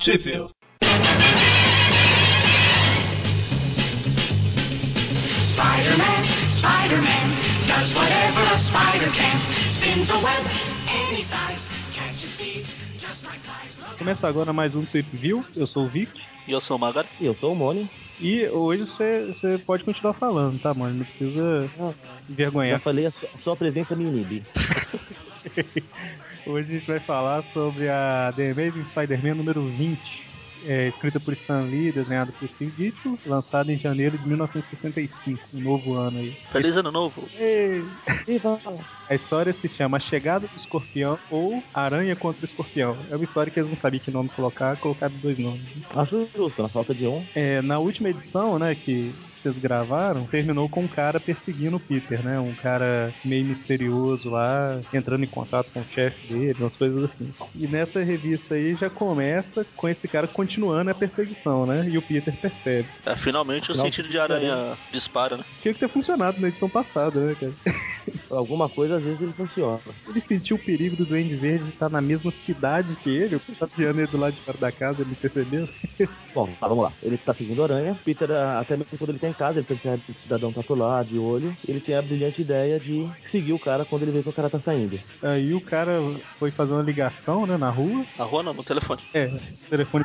Sheffield. Spider-Man, Spider-Man, does whatever a spider can. Spins a web any size, catches thieves just like flies. Começa agora mais um Trip View. Eu sou o Vic. E eu sou o Magar. E eu sou o Moni. E hoje você você pode continuar falando, tá, mano? Não precisa Já envergonhar. falei, a sua, a sua presença me inibe. Hoje a gente vai falar sobre a The Amazing Spider-Man número 20. É, escrita por Stan Lee, desenhada por Steve Ditko, lançada em janeiro de 1965, um novo ano aí. Feliz ano novo. Ei! E. A história se chama A Chegada do Escorpião ou Aranha contra o Escorpião. É uma história que eles não sabiam que nome colocar, colocaram dois nomes. Acho justo, na falta de um. É, na última edição, né, que vocês gravaram, terminou com um cara perseguindo o Peter, né? Um cara meio misterioso lá, entrando em contato com o chefe dele, umas coisas assim. E nessa revista aí já começa com esse cara continuando a perseguição, né? E o Peter percebe. É, finalmente o Não, sentido de aranha dispara, né? Tinha que ter funcionado na edição passada, né, cara? Alguma coisa às vezes ele funciona. Ele sentiu o perigo do Duende Verde estar na mesma cidade que ele, o viando ele do lado de fora da casa, ele percebeu? Bom, tá, vamos lá. Ele tá seguindo a aranha. Peter, ah, até mesmo quando ele tá em casa, ele percebe que o cidadão tá por lá, de olho. Ele tem a brilhante ideia de seguir o cara quando ele vê que o cara tá saindo. Aí o cara foi fazer uma ligação, né, na rua, Na rua não, no telefone. É, telefone.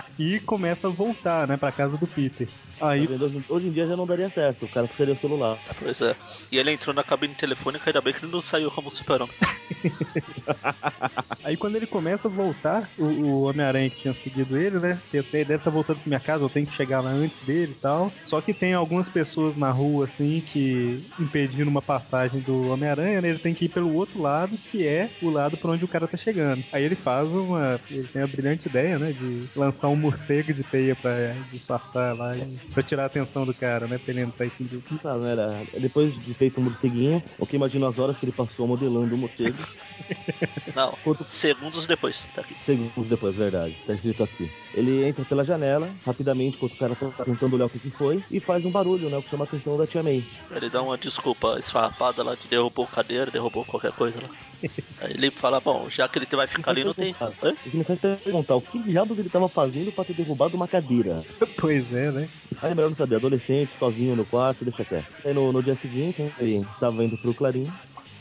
e começa a voltar, né, pra casa do Peter. Tá Aí, vendo? Hoje, em dia já não daria certo. O cara precisaria o celular. Pois é. E ele entrou na cabine telefônica, ainda bem que ele não saiu como super-homem. aí quando ele começa a voltar, o, o Homem-Aranha que tinha seguido ele, né, pensa, ele deve estar voltando pra minha casa, eu tenho que chegar lá antes dele e tal. Só que tem algumas pessoas na rua, assim, que impedindo uma passagem do Homem-Aranha, né, ele tem que ir pelo outro lado, que é o lado pra onde o cara tá chegando. Aí ele faz uma, ele tem a brilhante ideia, né, de lançar um morcego de teia pra disfarçar lá, e- pra tirar a atenção do cara, né, pra ele entrar em cima do Tá, não era. Depois de feito o morceguinho, o que imagino as horas que ele passou modelando o morcego. Não, Quanto segundos depois. Tá aqui. segundos depois, verdade. Tá escrito aqui. Ele entra pela janela, rapidamente, enquanto o cara tá tentando olhar o que, que foi, e faz um barulho, né? O que chama a atenção da Tia May. Ele dá uma desculpa esfarrapada lá de derrubou cadeira, derrubou qualquer coisa lá. Aí ele fala, bom, já que ele vai ficar ali, não tem. Hã? Que me faz perguntar o que diabos ele tava fazendo pra ter derrubado uma cadeira. Pois é, né? Aí é melhor não saber, adolescente, sozinho no quarto, deixa quieto. Aí no, no dia seguinte, ele tava indo pro Clarim.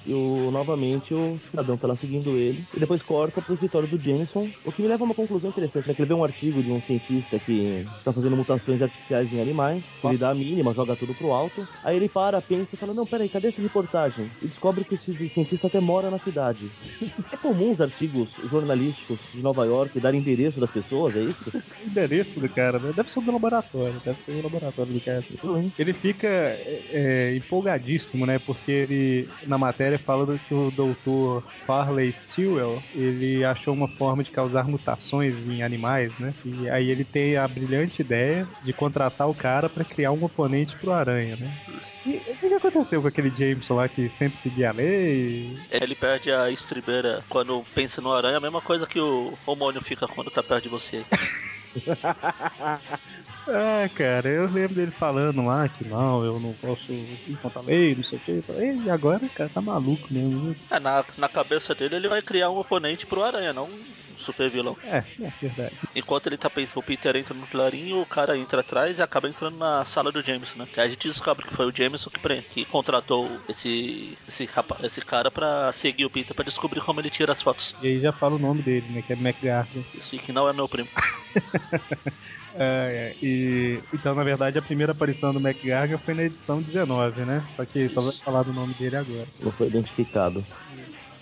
E o, novamente o cidadão tá lá seguindo ele. E depois corta pro escritório do Jameson. O que me leva a uma conclusão interessante, né? Que ele vê um artigo de um cientista que tá fazendo mutações artificiais em animais. Ele dá a mínima, joga tudo pro alto. Aí ele para, pensa e fala: Não, peraí, cadê essa reportagem? E descobre que esse cientista até mora na cidade. é comum os artigos jornalísticos de Nova York darem endereço das pessoas, é isso? Endereço do cara, né? Deve ser do laboratório, deve ser do laboratório do cara. Ele fica é, é, empolgadíssimo, né? Porque ele, na matéria, fala do que o doutor Farley Stewell, ele achou uma forma de causar mutações em animais, né? E aí ele tem a brilhante ideia de contratar o cara pra criar um oponente pro Aranha, né? E o que, que aconteceu com aquele Jameson lá que sempre seguia a lei? Ele perde a estribeira quando pensa no aranha, a mesma coisa que o homônio fica quando tá perto de você. Ah, cara, eu lembro dele falando lá que não, eu não posso ir contra a lei, não sei o que. E agora cara tá maluco mesmo. É, na, na cabeça dele, ele vai criar um oponente pro aranha, não super vilão. É, é verdade. Enquanto ele tá pensando, o Peter entra no clarinho, o cara entra atrás e acaba entrando na sala do Jameson, né? Que aí a gente descobre que foi o Jameson que, que contratou esse, esse, rapa- esse cara pra seguir o Peter pra descobrir como ele tira as fotos. E aí já fala o nome dele, né? Que é McGarden. Isso que não é meu primo. É, é, e, então, na verdade, a primeira aparição do McGargan foi na edição 19, né? Só que só vai falar do nome dele agora. Não foi identificado.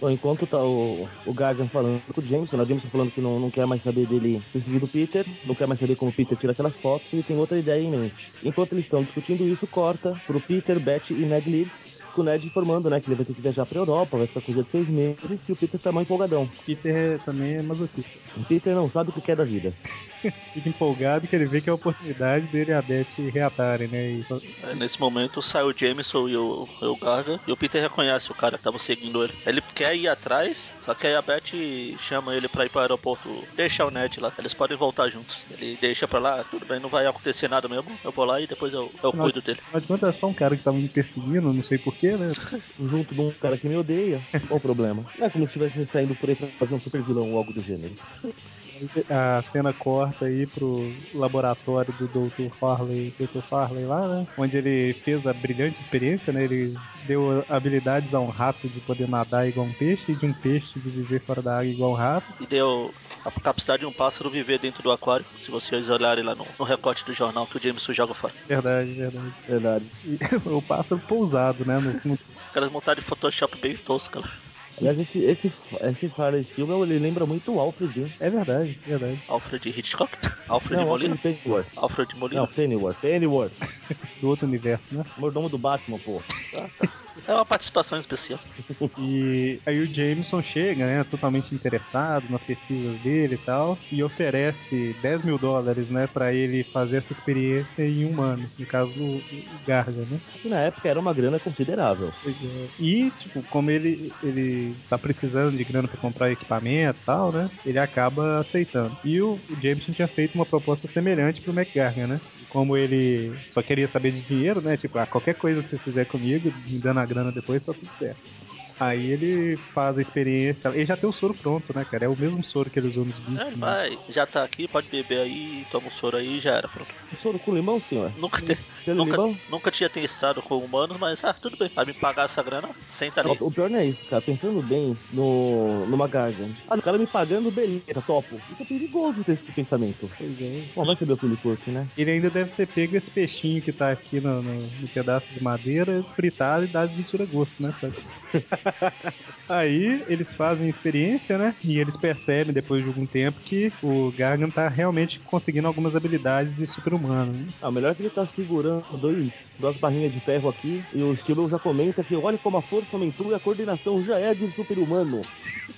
Enquanto tá o, o Gargan falando com o Jameson, né? o Jameson falando que não, não quer mais saber dele perseguir o Peter, não quer mais saber como o Peter tira aquelas fotos, que ele tem outra ideia em mente. Enquanto eles estão discutindo isso, corta pro Peter, Betty e Ned Leeds, com o Ned informando, né, que ele vai ter que viajar pra Europa, vai ficar coisa de seis meses, e o Peter tá mais empolgadão. Peter é- também é masoquista. O Peter não sabe o que quer da vida. Fica empolgado que ele vê que é a oportunidade dele e a Beth reatarem, né? E, Aí, nesse momento sai o Jameson e o, e o Garga e o Peter reconhece o cara que tava seguindo ele. Ele quer ir atrás, só que aí a Beth chama ele pra ir pro aeroporto deixar o Ned lá. Eles podem voltar juntos. Ele deixa pra lá, tudo bem, não vai acontecer nada mesmo. Eu vou lá e depois eu, eu cuido dele. De contas, é só um cara que tava me perseguindo, não sei porquê, né? Junto de um cara que me odeia. Qual o problema? Não é como se estivesse saindo por aí pra fazer um super vilão ou algo do gênero. A cena corta aí pro laboratório do Dr. Farley, Dr. Farley lá, né? Onde ele fez a brilhante experiência, né? Ele deu habilidades a um rato de poder nadar igual um peixe e de um peixe de viver fora da água igual um rato. E deu a capacidade de um pássaro viver dentro do aquário. Se vocês olharem lá no, no recorte do jornal que o Jameson joga fora. Verdade, verdade. Verdade. E o pássaro pousado, né? No. Aquelas montadas de Photoshop bem tosca lá. Aliás, esse, esse, esse Farley Silva, ele lembra muito o Alfred, hein? É verdade, verdade. Alfred Hitchcock? Alfred Não, Molina? Alfred Pennyworth. Alfred Molina? Não, Pennyworth. Pennyworth. Do outro universo, né? Mordomo do Batman, pô. Ah, tá. É uma participação especial. E aí o Jameson chega, né, totalmente interessado nas pesquisas dele e tal, e oferece 10 mil dólares, né, pra ele fazer essa experiência em um ano, no caso do Garga, né. Que na época era uma grana considerável. Pois é. E, tipo, como ele, ele tá precisando de grana pra comprar equipamento e tal, né, ele acaba aceitando. E o, o Jameson tinha feito uma proposta semelhante pro McGargan, né, e como ele só queria saber de dinheiro, né, tipo, ah, qualquer coisa que você fizer comigo, me dando a grana depois, tá tudo certo. Aí ele faz a experiência. Ele já tem o soro pronto, né, cara? É o mesmo soro que ele usou nos bichos. É, né? vai, já tá aqui, pode beber aí, toma um soro aí e já era, pronto. O soro com limão, senhor? Nunca, te, nunca, limão? nunca tinha testado com humanos, mas ah, tudo bem. Vai me pagar essa grana, senta ali. O pior não é isso, cara. Pensando bem no, numa Gargan. Ah, o cara me pagando, beleza, topo. Isso é perigoso ter esse pensamento. Pois é. Bom, vai saber o que ele curte, né? Ele ainda deve ter pego esse peixinho que tá aqui no, no- no pedaço de madeira, fritado e dado de tira-gosto, né, sabe? Aí eles fazem experiência, né? E eles percebem depois de algum tempo que o Gargan tá realmente conseguindo algumas habilidades de super-humano. né? Ah, o melhor é que ele tá segurando dois, duas barrinhas de ferro aqui. E o Steven já comenta que olha como a força aumentou e a coordenação já é de um super-humano.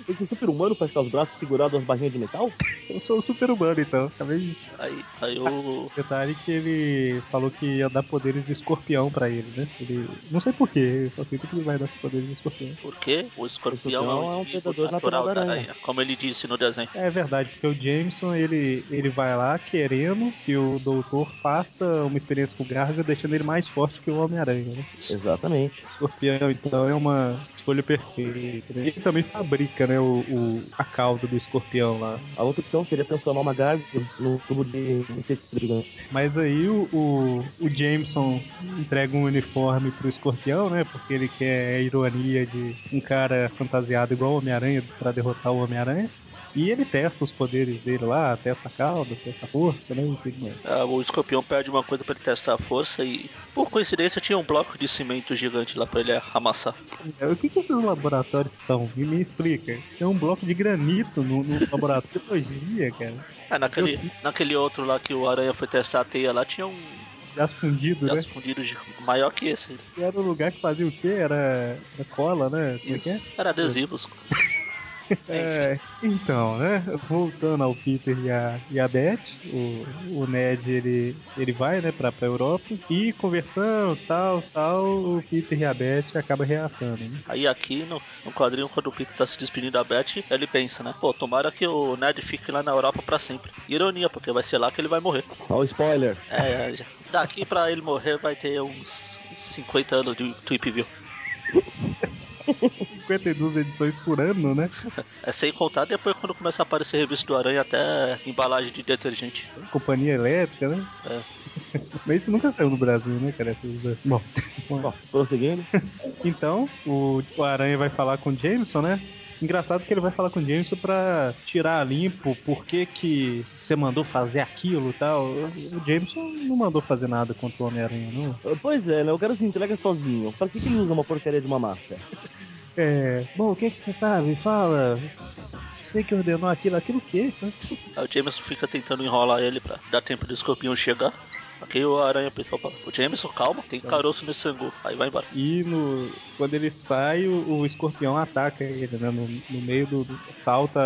Tem que ser super-humano pra ficar os braços segurados duas barrinhas de metal? Eu sou o super-humano, então. Acabei de Aí saiu. Detalhe que ele falou que ia dar poderes de escorpião pra ele, né? Ele. Não sei porquê, só sinto que ele vai dar esses poderes de escorpião. Porque o escorpião, escorpião é é o um predador natural, natural da da aranha, como ele disse no desenho. É verdade, porque o Jameson ele, ele vai lá querendo que o doutor faça uma experiência com o Garga, deixando ele mais forte que o Homem-Aranha, né? Exatamente. O escorpião, então, é uma escolha perfeita. né? Ele também fabrica, né, o, o- a cauda do escorpião lá. A outra opção seria transformar uma Gargan num tubo de insetos gigante. Mas aí o, o, o Jameson entrega um uniforme pro escorpião, né? Porque ele quer a ironia de um cara fantasiado igual o Homem-Aranha pra derrotar o Homem-Aranha. E ele testa os poderes dele lá, testa a cauda, testa a força, né? Mais. Ah, o escorpião pede uma coisa pra ele testar a força e, por coincidência, tinha um bloco de cimento gigante lá pra ele amassar. É, O que, que esses laboratórios são? Me, me explica. Tem um bloco de granito no, no laboratório de biologia, cara. Ah, naquele, naquele outro lá que o aranha foi testar a teia lá, tinha um Gás fundido, né? gás fundido de- maior que esse. E Era um lugar que fazia o quê? Era, era cola, né? É que é? Isso. Era adesivos. É, então, né? Voltando ao Peter e a, e a Beth, o, o Ned ele, ele vai, né, pra, pra Europa e conversando, tal, tal, o Peter e a Beth acabam reatando, né? Aí aqui no, no quadrinho, quando o Peter tá se despedindo da Beth, ele pensa, né? Pô, tomara que o Ned fique lá na Europa pra sempre. Ironia, porque vai ser lá que ele vai morrer. Ó, o spoiler. É, já- daqui pra ele morrer vai ter uns 50 anos de Tweep View. 52 edições por ano, né? É sem contar depois quando começa a aparecer revista do Aranha até embalagem de detergente. Companhia elétrica, né? É. Mas isso nunca saiu no Brasil, né, cara? Essas- Bom, Bom, prosseguindo. então, o, o Aranha vai falar com o Jameson, né? Engraçado que ele vai falar com o Jameson pra tirar a limpo por que que você mandou fazer aquilo e tal. O Jameson não mandou fazer nada contra o Homem-Aranha, não. Pois é, né? O cara se entrega sozinho. Pra que, que ele usa uma porcaria de uma máscara? É. Bom, o que que você sabe? Fala. Você que ordenou aquilo, aquilo o quê? Aí o Jameson fica tentando enrolar ele pra dar tempo do escorpião chegar. Aqui o Aranha pessoal fala, o Jameson, calma, tem caroço nesse sangue. Aí vai embora. E no, quando ele sai, o, o escorpião ataca ele, né? No, no meio do, do- Salta,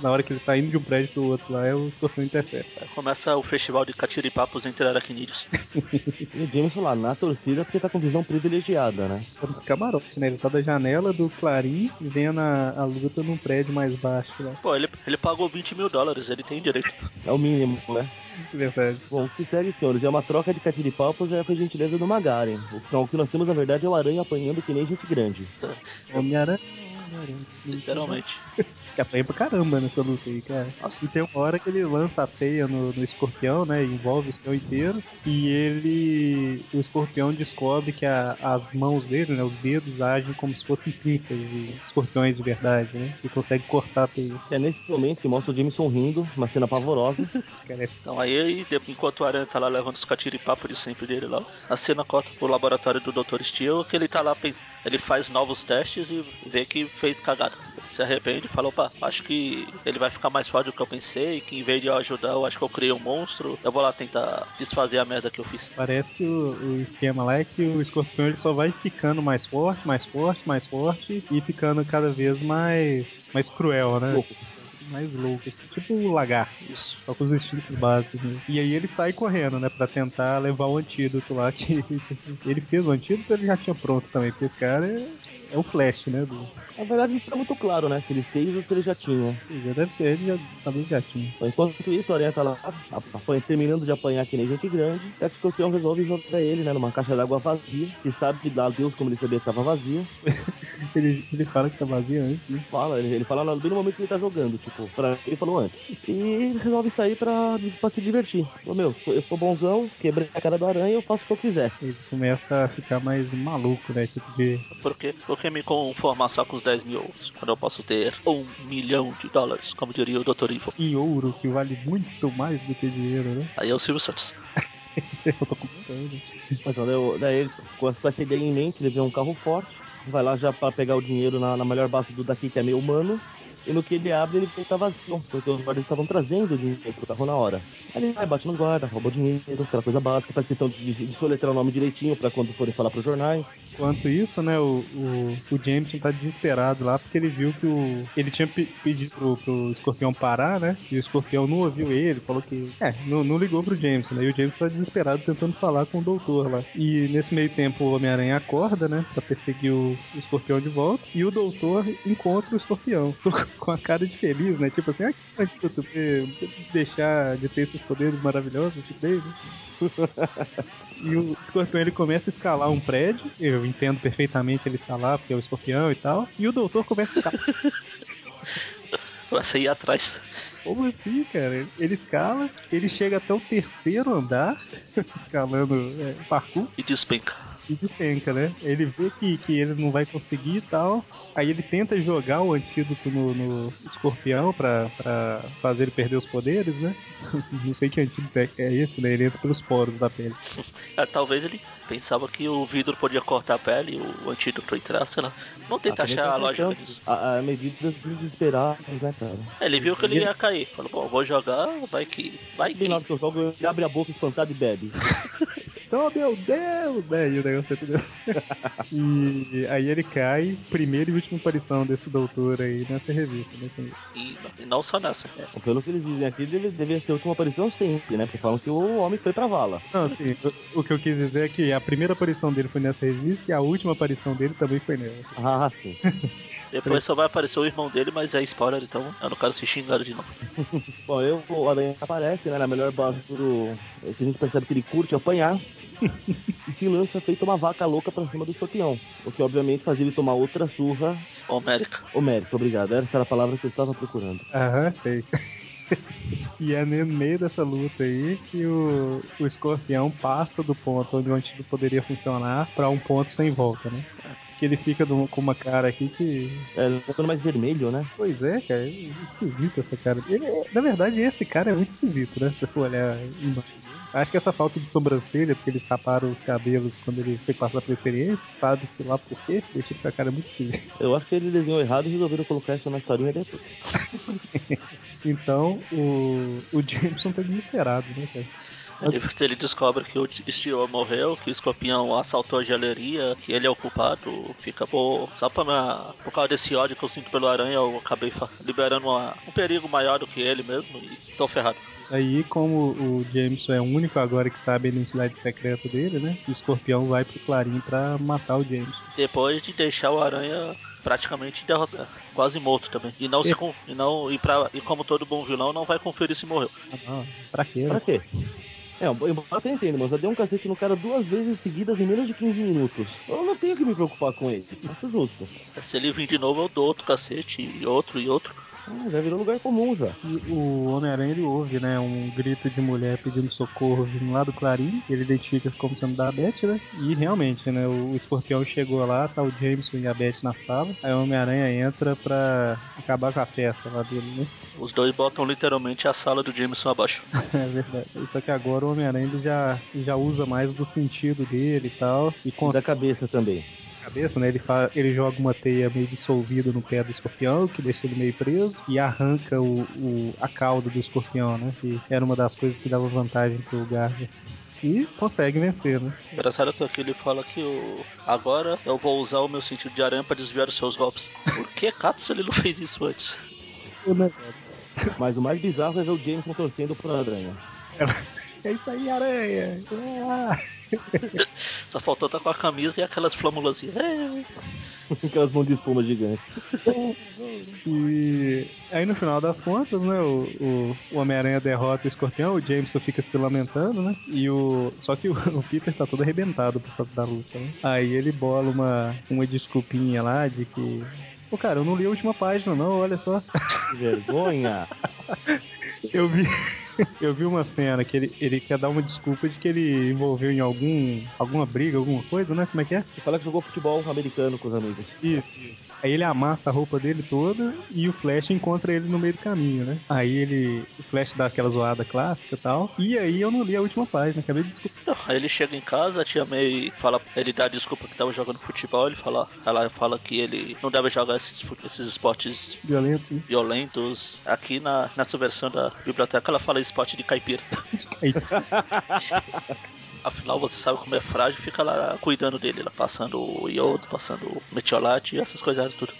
na hora que ele tá indo de um prédio pro outro lá, é o escorpião interfere. Aí começa o festival de catiripapos entre aracnídeos. E o Jameson lá na torcida porque tá com visão privilegiada, né? É um camarote, né? Ele tá da janela do Clarim vendo a, a luta num prédio mais baixo lá. Pô, ele, ele pagou 20 mil dólares, ele tem direito. É o mínimo, né? Verdade. Bom, o que se segue, senhores, é uma troca de catiripalpos é, foi gentileza do Magaren. O, então, o que nós temos, na verdade, é o aranha apanhando que nem gente grande. Homem-Aranha. Homem-Aranha. Literalmente. Que apanha pra caramba nessa luta aí, cara. Nossa. E tem uma hora que ele lança a teia no, no escorpião, né? Envolve o escorpião inteiro. E ele. O escorpião descobre que a- as mãos dele, né? Os dedos agem como se fossem pinças de escorpiões de verdade, né? E consegue cortar a teia. É nesse momento que mostra o Jameson rindo, uma cena pavorosa. Cara, é Então aí, enquanto o Aranha tá lá levando os catiripapos de sempre dele lá, a cena corta pro laboratório do Dr. Steel, que ele tá lá, ele faz novos testes e vê que fez cagada. Ele se arrepende e fala, opa, acho que ele vai ficar mais forte do que eu pensei, que em vez de eu ajudar, eu acho que eu criei um monstro, eu vou lá tentar desfazer a merda que eu fiz. Parece que o, o esquema lá é que o escorpião ele só vai ficando mais forte, mais forte, mais forte e ficando cada vez mais, mais cruel, né? Louco. Mais louco, assim, tipo o lagarto. Isso. Só com os instintos básicos mesmo. E aí ele sai correndo, né? Pra tentar levar o antídoto lá. Que ele fez o antídoto ele já tinha pronto também. Porque esse cara é, é o Flash, né? Do, Na verdade, não fica muito claro, né? Se ele fez ou se ele já tinha. já deve ser, ele já, talvez já tinha. Então, Enquanto isso, o Aranha tá lá, apanha- terminando de apanhar que nem gente grande. Até que o escorpião resolve jogar ele, né? Numa caixa d'água vazia. Que sabe dar a Deus como ele sabia que tava vazia. Ele, ele fala que tá vazio antes, né? Fala, ele, ele fala bem no momento que ele tá jogando, tipo, pra ele falou antes. E resolve sair pra, pra se divertir. Falou, meu, sou- eu sou bonzão, quebrei a cara do aranha, eu faço o que eu quiser. Ele começa a ficar mais maluco, né? Tipo de. Por quê? Me conformar só com os 10 mil ouros, quando eu posso ter um milhão de dólares, como diria o Dr. Evil? Em ouro, que vale muito mais do que dinheiro, né? Aí é o Silvio Santos. Eu tô comentando. Então, daí, eu- daí ele, com essa- com essa ideia em mente, ele vê um carro forte, vai lá já pra pegar o dinheiro na, na melhor base do daqui, que é meio humano. E no que ele abre, ele tá vazio, porque os guardas estavam trazendo o dinheiro pro carro na hora. Aí ele vai, bate no guarda, rouba o dinheiro, aquela coisa básica, faz questão de, de, de soletrar o nome direitinho pra quando forem falar pros jornais. Enquanto isso, né, o, o, o Jameson tá desesperado lá porque ele viu que o. Ele tinha pe- pedido pro, pro escorpião parar, né? E o escorpião não ouviu ele, falou que. É, não, não ligou pro Jameson, né? E o Jameson tá desesperado tentando falar com o doutor lá. E nesse meio tempo o Homem-Aranha acorda, né? Pra perseguir o, o escorpião de volta. E o doutor encontra o escorpião. Com a cara de feliz, né? Tipo assim, ah, que pra deixar de ter esses poderes maravilhosos que tem, né? E o escorpião ele começa a escalar um prédio. Eu entendo perfeitamente ele escalar, porque é o escorpião e tal. E o doutor começa a escalar. Vai ir atrás. Como assim, cara? Ele escala, ele chega até o terceiro andar, escalando é, parkour, E despenca. E despenca, né? Ele vê que, que ele não vai conseguir e tal. Aí ele tenta jogar o antídoto no, no escorpião pra, pra fazer ele perder os poderes, né? Não sei que antídoto é, é esse, né? Ele entra pelos poros da pele. É, talvez ele pensava que o vidro podia cortar a pele e o antídoto entrar, sei lá. Vamos tentar Ah, achar a lógica nisso. A, a medidas desesperadas, né, cara? É, ele viu que ele ia cair. Falou, bom, vou jogar, vai que. Vai que eu jogo, ele abre a boca espantado e bebe. Oh, meu Deus, né? E o negócio é tudo. e aí ele cai, primeira e última aparição desse doutor aí nessa revista, né? E, não só nessa. Bom, Pelo que eles dizem aqui, deve, deve ser a última aparição sempre, né? Porque falam que o homem foi pra vala. Não, assim, o, o que eu quis dizer é que a primeira aparição dele foi nessa revista e a última aparição dele também foi nela. Ah, sim. Depois só vai aparecer o irmão dele, mas é spoiler, então eu não quero se xingar de novo. Bom, eu, o Aranha aparece, né? Na melhor base do. que a gente percebe que ele curte apanhar. e se lança feito uma vaca louca pra cima do escorpião. O que obviamente faz ele tomar outra surra Homérica. homérica. Obrigado. Essa era a palavra que eu estava procurando. Aham, sei. E é no meio dessa luta aí que o, o escorpião passa do ponto onde o antídoto poderia funcionar pra um ponto sem volta, né? Que ele fica do- com uma cara aqui que. É, ele tá ficando mais vermelho, né? Pois é, cara, é esquisito essa cara. Ele é- na verdade, esse cara é muito esquisito, né? Se você for olhar embaixo. Acho que essa falta de sobrancelha, porque eles taparam os cabelos quando ele foi passar pela experiência, sabe-se lá por quê, deixa ele com a cara muito esquisita. Eu acho que ele desenhou errado e resolveram colocar isso na historinha depois. Então, o, o Jameson tá desesperado, né, cara? Ele, ele descobre que o Steel morreu, que o escorpião assaltou a galeria, que ele é o culpado. Fica, pô, só pra minha, por causa desse ódio que eu sinto pelo aranha, eu acabei liberando uma- um perigo maior do que ele mesmo e tô ferrado. Aí, como o Jameson é o único agora que sabe a identidade secreta dele, né? O escorpião vai pro Clarim pra matar o Jameson. Depois de deixar o aranha praticamente derrotado, quase morto também. E não se e não e, pra, e como todo bom vilão não vai conferir se morreu. Ah, não, pra quê? Pra Né? quê? É, eu entenda, mas eu dei um cacete no cara duas vezes seguidas em menos de 15 minutos. Eu não tenho que me preocupar com ele. Acho justo. Se ele vir de novo, eu dou outro cacete, e outro, e outro. Ah, já virou lugar comum já. E o Homem-Aranha ele ouve, né, um grito de mulher pedindo socorro vindo lá do Clarim. Ele identifica como sendo da Beth, né? E realmente, né, o escorpião chegou lá, tá o Jameson e a Beth na sala. Aí o Homem-Aranha entra pra acabar com a festa lá dele, né? Os dois botam literalmente a sala do Jameson abaixo. É verdade. Só que agora o Homem-Aranha já, já usa mais do sentido dele e tal. E Da consegue cabeça também. Cabeça, né? Ele, fa- ele joga uma teia meio dissolvida no pé do escorpião, que deixa ele meio preso, e arranca o, o- a cauda do escorpião, né? Que era uma das coisas que dava vantagem pro Garza. E consegue vencer, né? Engraçado que aqui ele fala que o... agora eu vou usar o meu sentido de aranha pra desviar os seus golpes. Por que Katsu ele não fez isso antes? Mas o mais bizarro é ver o Jameson torcendo por aranha. É isso aí, aranha! Ah! Só faltou estar com a camisa e aquelas flâmulas assim. Aquelas mãos de espuma gigantes. E aí no final das contas, né, o, o, o Homem-Aranha derrota o escorpião, o Jameson fica se lamentando, né? E o. Só que o, o Peter tá todo arrebentado por causa da luta, né? Aí ele bola uma, uma desculpinha lá de que. Pô, cara, eu não li a última página, não, olha só. Que vergonha! Eu vi. Eu vi uma cena que ele, ele quer dar uma desculpa de que ele envolveu em algum. alguma briga, alguma coisa, né? Como é que é? Você fala que jogou futebol americano com os amigos. Isso, isso. Aí ele amassa a roupa dele toda e o Flash encontra ele no meio do caminho, né? Aí ele. O Flash dá aquela zoada clássica e tal. E aí eu não li a última página, acabei de desculpar. Então, aí ele chega em casa, a tia May fala, ele dá desculpa que tava jogando futebol, ele fala, ela fala que ele não deve jogar esses, esses esportes Violento, né? violentos. Aqui na, nessa versão da biblioteca ela fala esporte de caipira. Afinal, você sabe como é frágil, fica lá cuidando dele, lá, passando o iodo, passando o metiolate e essas coisas tudo.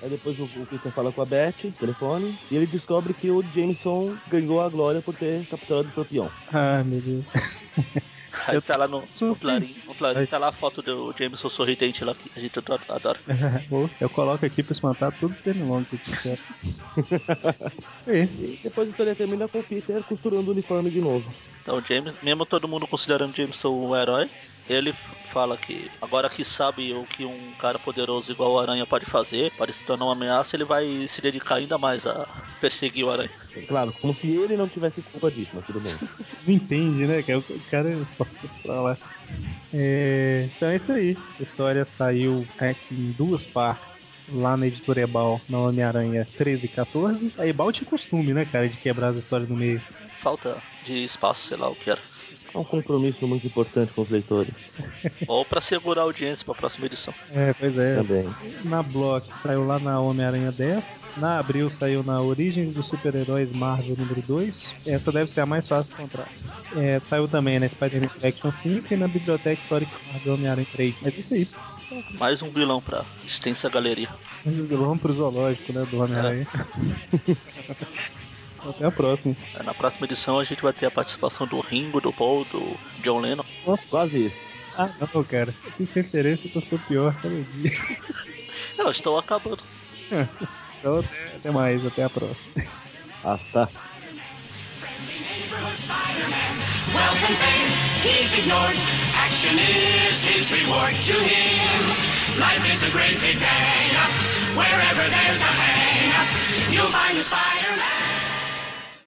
Aí depois o, o Peter fala com a Beth, telefone, e ele descobre que o Jameson ganhou a glória por ter capturado o escorpião. ah, meu Deus. Aí tá lá no, no. Clarim, no Clarim tá lá a foto do Jameson sorridente lá, que a gente adora- eu coloco aqui pra espantar todos os pernilongos que eu. Isso aí. E depois a história termina com o Peter costurando o uniforme de novo. Então, James, mesmo todo mundo considerando Jameson um herói, ele fala que agora que sabe o que um cara poderoso igual o Aranha pode fazer, pode se tornar uma ameaça, ele vai se dedicar ainda mais a perseguir o Aranha. Claro, como se ele não tivesse culpa disso, mas tudo bem. Não entende, né? O cara pra lá. É, então é isso aí. A história saiu aqui em duas partes. Lá na editora Ebal, na Homem-Aranha 13 e 14. A Ebal tinha costume, né, cara, de quebrar as histórias no meio. Falta de espaço, sei lá o que era. É um compromisso muito importante com os leitores. Ou pra segurar a audiência pra próxima edição. É, pois é. Também. Na Block saiu lá na Homem-Aranha 10. Na Abril saiu na Origens dos Super-Heróis Marvel número 2. Essa deve ser a mais fácil de encontrar. É, saiu também na Spider-Man Action 5 e na Biblioteca Histórica Marvel Homem-Aranha 3. É isso aí. Mais um vilão pra extensa galeria. Vamos pro zoológico, né, do Homem-Aranha. Até a próxima. Na próxima edição a gente vai ter a participação do Ringo, do Paul, do John Lennon. Nossa. Quase isso. Ah, não, cara. Eu fiz referência que eu tô pior cada dia. Não, estou acabando. Então, até, até mais. Até a próxima. Hasta. Wealth and fame, he's ignored. Action is his reward to him. Life is a great big. Wherever there's a hang, you'll find a Spider-Man.